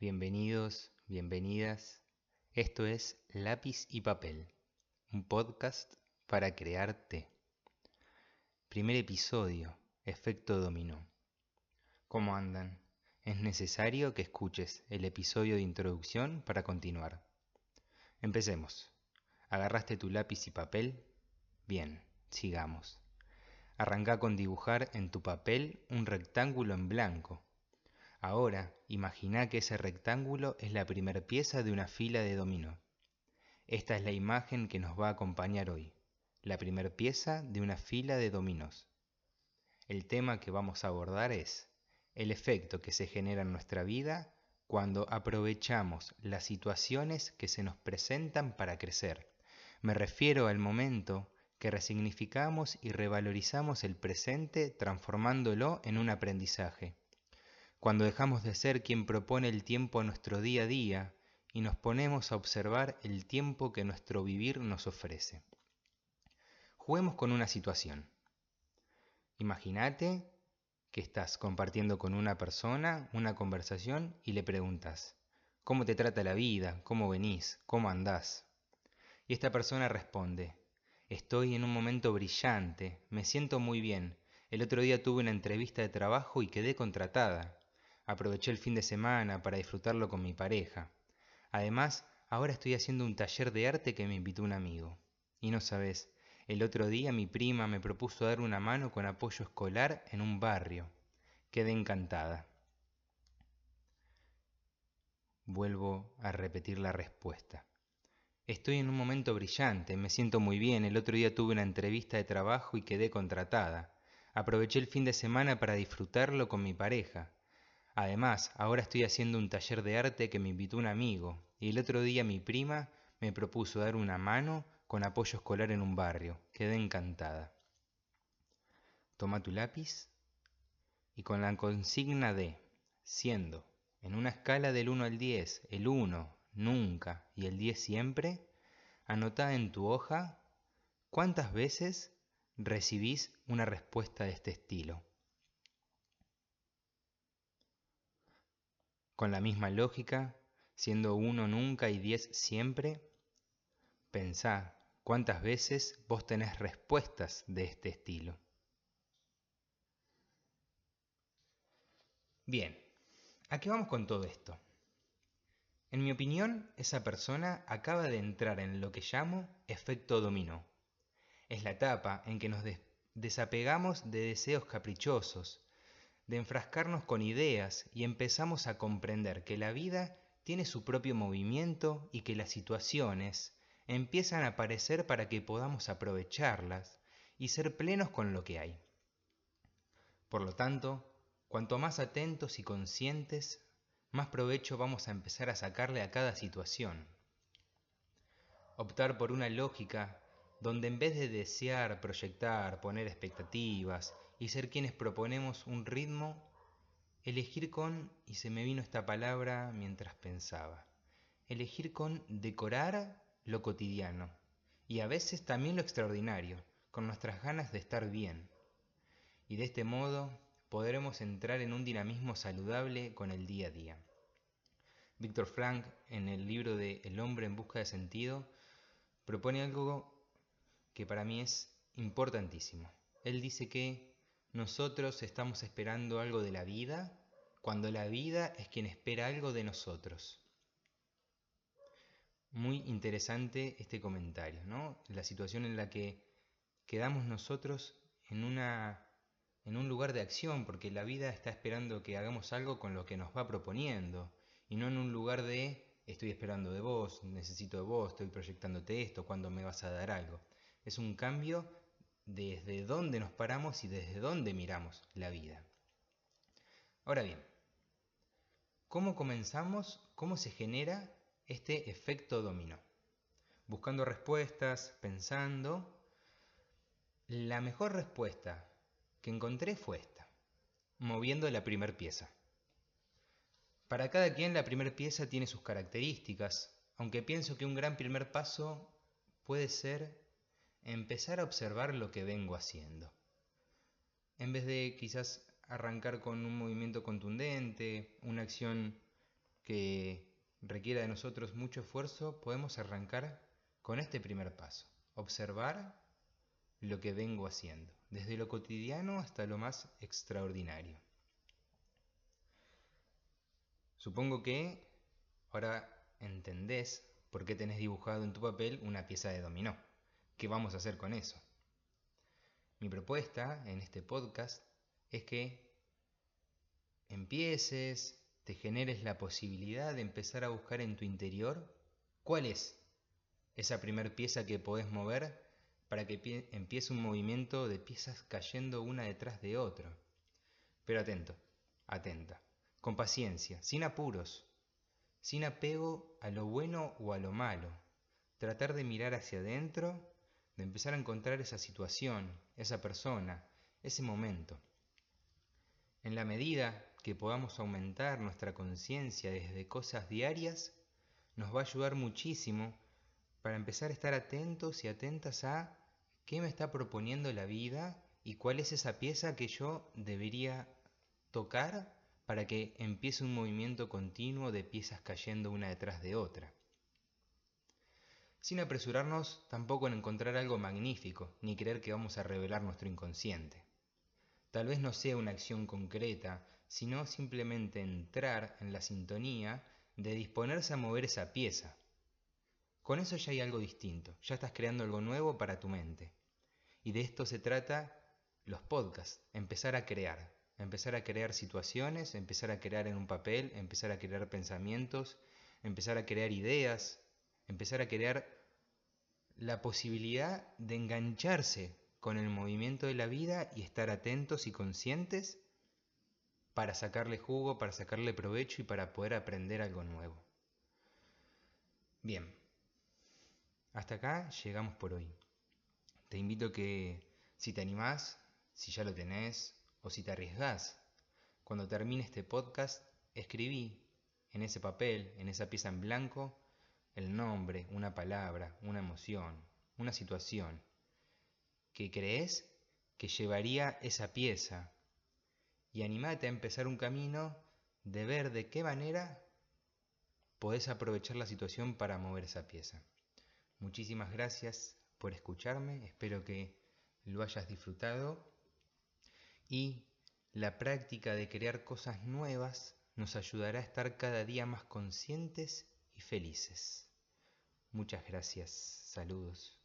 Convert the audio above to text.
Bienvenidos, bienvenidas. Esto es Lápiz y Papel, un podcast para crearte. Primer episodio, efecto dominó. ¿Cómo andan? Es necesario que escuches el episodio de introducción para continuar. Empecemos. ¿Agarraste tu lápiz y papel? Bien, sigamos. Arranca con dibujar en tu papel un rectángulo en blanco Ahora, imagina que ese rectángulo es la primera pieza de una fila de dominó. Esta es la imagen que nos va a acompañar hoy, la primera pieza de una fila de dominos. El tema que vamos a abordar es el efecto que se genera en nuestra vida cuando aprovechamos las situaciones que se nos presentan para crecer. Me refiero al momento que resignificamos y revalorizamos el presente transformándolo en un aprendizaje cuando dejamos de ser quien propone el tiempo a nuestro día a día y nos ponemos a observar el tiempo que nuestro vivir nos ofrece. Juguemos con una situación. Imagínate que estás compartiendo con una persona una conversación y le preguntas, ¿cómo te trata la vida? ¿Cómo venís? ¿Cómo andás? Y esta persona responde, estoy en un momento brillante, me siento muy bien, el otro día tuve una entrevista de trabajo y quedé contratada. Aproveché el fin de semana para disfrutarlo con mi pareja. Además, ahora estoy haciendo un taller de arte que me invitó un amigo. Y no sabes, el otro día mi prima me propuso dar una mano con apoyo escolar en un barrio. Quedé encantada. Vuelvo a repetir la respuesta. Estoy en un momento brillante, me siento muy bien, el otro día tuve una entrevista de trabajo y quedé contratada. Aproveché el fin de semana para disfrutarlo con mi pareja. Además, ahora estoy haciendo un taller de arte que me invitó un amigo y el otro día mi prima me propuso dar una mano con apoyo escolar en un barrio. Quedé encantada. Toma tu lápiz y con la consigna de siendo en una escala del 1 al 10, el 1 nunca y el 10 siempre, anota en tu hoja cuántas veces recibís una respuesta de este estilo. Con la misma lógica, siendo uno nunca y diez siempre, pensá cuántas veces vos tenés respuestas de este estilo. Bien, ¿a qué vamos con todo esto? En mi opinión, esa persona acaba de entrar en lo que llamo efecto dominó. Es la etapa en que nos desapegamos de deseos caprichosos, de enfrascarnos con ideas y empezamos a comprender que la vida tiene su propio movimiento y que las situaciones empiezan a aparecer para que podamos aprovecharlas y ser plenos con lo que hay. Por lo tanto, cuanto más atentos y conscientes, más provecho vamos a empezar a sacarle a cada situación. Optar por una lógica donde en vez de desear, proyectar, poner expectativas y ser quienes proponemos un ritmo, elegir con, y se me vino esta palabra mientras pensaba, elegir con decorar lo cotidiano y a veces también lo extraordinario, con nuestras ganas de estar bien. Y de este modo podremos entrar en un dinamismo saludable con el día a día. Víctor Frank, en el libro de El hombre en busca de sentido, propone algo que para mí es importantísimo. Él dice que nosotros estamos esperando algo de la vida cuando la vida es quien espera algo de nosotros. Muy interesante este comentario, ¿no? La situación en la que quedamos nosotros en, una, en un lugar de acción, porque la vida está esperando que hagamos algo con lo que nos va proponiendo, y no en un lugar de estoy esperando de vos, necesito de vos, estoy proyectándote esto, cuando me vas a dar algo. Es un cambio desde dónde nos paramos y desde dónde miramos la vida. Ahora bien, ¿cómo comenzamos? ¿Cómo se genera este efecto dominó? Buscando respuestas, pensando. La mejor respuesta que encontré fue esta, moviendo la primera pieza. Para cada quien la primera pieza tiene sus características, aunque pienso que un gran primer paso puede ser empezar a observar lo que vengo haciendo. En vez de quizás arrancar con un movimiento contundente, una acción que requiera de nosotros mucho esfuerzo, podemos arrancar con este primer paso. Observar lo que vengo haciendo, desde lo cotidiano hasta lo más extraordinario. Supongo que ahora entendés por qué tenés dibujado en tu papel una pieza de dominó. ¿Qué vamos a hacer con eso? Mi propuesta en este podcast es que empieces, te generes la posibilidad de empezar a buscar en tu interior cuál es esa primer pieza que podés mover para que empiece un movimiento de piezas cayendo una detrás de otra. Pero atento, atenta, con paciencia, sin apuros, sin apego a lo bueno o a lo malo. Tratar de mirar hacia adentro, de empezar a encontrar esa situación, esa persona, ese momento. En la medida que podamos aumentar nuestra conciencia desde cosas diarias, nos va a ayudar muchísimo para empezar a estar atentos y atentas a qué me está proponiendo la vida y cuál es esa pieza que yo debería tocar para que empiece un movimiento continuo de piezas cayendo una detrás de otra. Sin apresurarnos tampoco en encontrar algo magnífico, ni creer que vamos a revelar nuestro inconsciente. Tal vez no sea una acción concreta, sino simplemente entrar en la sintonía de disponerse a mover esa pieza. Con eso ya hay algo distinto, ya estás creando algo nuevo para tu mente. Y de esto se trata los podcasts, empezar a crear, empezar a crear situaciones, empezar a crear en un papel, empezar a crear pensamientos, empezar a crear ideas, empezar a crear la posibilidad de engancharse con el movimiento de la vida y estar atentos y conscientes para sacarle jugo, para sacarle provecho y para poder aprender algo nuevo. Bien, hasta acá llegamos por hoy. Te invito a que si te animás, si ya lo tenés o si te arriesgás, cuando termine este podcast, escribí en ese papel, en esa pieza en blanco, el nombre, una palabra, una emoción, una situación que crees que llevaría esa pieza y animate a empezar un camino de ver de qué manera podés aprovechar la situación para mover esa pieza. Muchísimas gracias por escucharme, espero que lo hayas disfrutado y la práctica de crear cosas nuevas nos ayudará a estar cada día más conscientes felices. Muchas gracias, saludos.